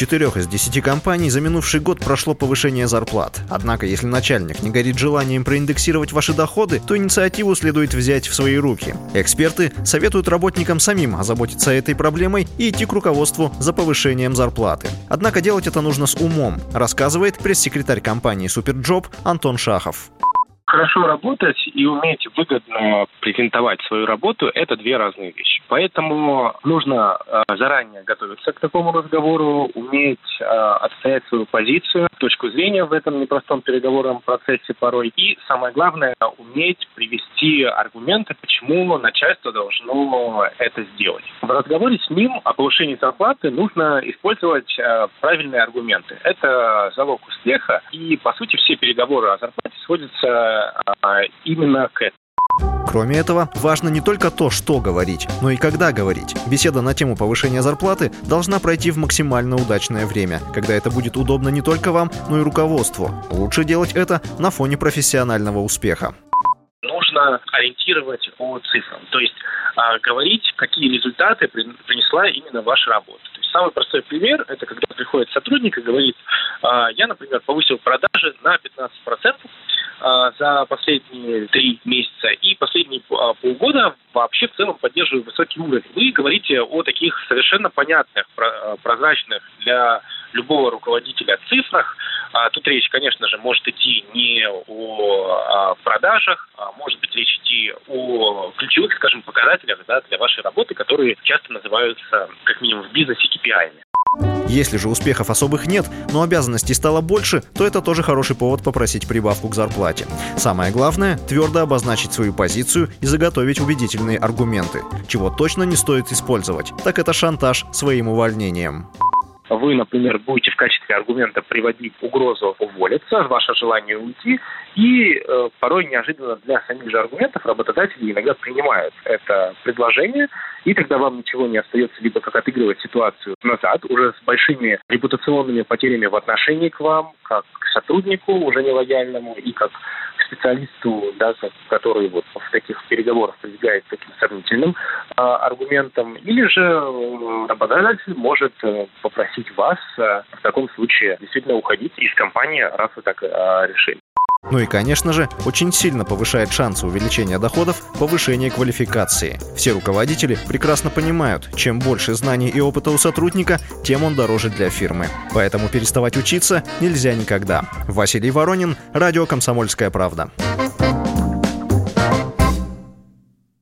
Четырех из десяти компаний за минувший год прошло повышение зарплат. Однако, если начальник не горит желанием проиндексировать ваши доходы, то инициативу следует взять в свои руки. Эксперты советуют работникам самим озаботиться этой проблемой и идти к руководству за повышением зарплаты. Однако делать это нужно с умом, рассказывает пресс-секретарь компании «Superjob» Антон Шахов хорошо работать и уметь выгодно презентовать свою работу – это две разные вещи. Поэтому нужно э, заранее готовиться к такому разговору, уметь э, отстоять свою позицию, точку зрения в этом непростом переговорном процессе порой. И самое главное – уметь привести аргументы, почему начальство должно это сделать. В разговоре с ним о повышении зарплаты нужно использовать э, правильные аргументы. Это залог успеха. И, по сути, все переговоры о зарплате сводятся а, именно к этому. Кроме этого, важно не только то, что говорить, но и когда говорить. Беседа на тему повышения зарплаты должна пройти в максимально удачное время, когда это будет удобно не только вам, но и руководству. Лучше делать это на фоне профессионального успеха. Нужно ориентировать по цифрам, то есть а, говорить, какие результаты принесла именно ваша работа. То есть самый простой пример – это когда приходит сотрудник и говорит, а, я, например, повысил продажи на 15%, а, за последние три месяца и последние а, полгода вообще в целом поддерживаю высокий уровень. Вы говорите о таких совершенно понятных, а, прозрачных для любого руководителя цифрах. Тут речь, конечно же, может идти не о продажах, а может быть речь идти о ключевых, скажем, показателях да, для вашей работы, которые часто называются, как минимум в бизнесе, KPI. Если же успехов особых нет, но обязанностей стало больше, то это тоже хороший повод попросить прибавку к зарплате. Самое главное – твердо обозначить свою позицию и заготовить убедительные аргументы. Чего точно не стоит использовать, так это шантаж своим увольнением вы, например, будете в качестве аргумента приводить угрозу уволиться, ваше желание уйти, и э, порой неожиданно для самих же аргументов работодатели иногда принимают это предложение, и тогда вам ничего не остается либо как отыгрывать ситуацию назад, уже с большими репутационными потерями в отношении к вам, как к сотруднику уже нелояльному, и как специалисту, да, который вот в таких переговорах прибегает таким сомнительным э, аргументам, или же э, работодатель может э, попросить вас э, в таком случае действительно уходить из компании, раз вы так э, решили. Ну и, конечно же, очень сильно повышает шансы увеличения доходов повышение квалификации. Все руководители прекрасно понимают, чем больше знаний и опыта у сотрудника, тем он дороже для фирмы. Поэтому переставать учиться нельзя никогда. Василий Воронин, Радио «Комсомольская правда».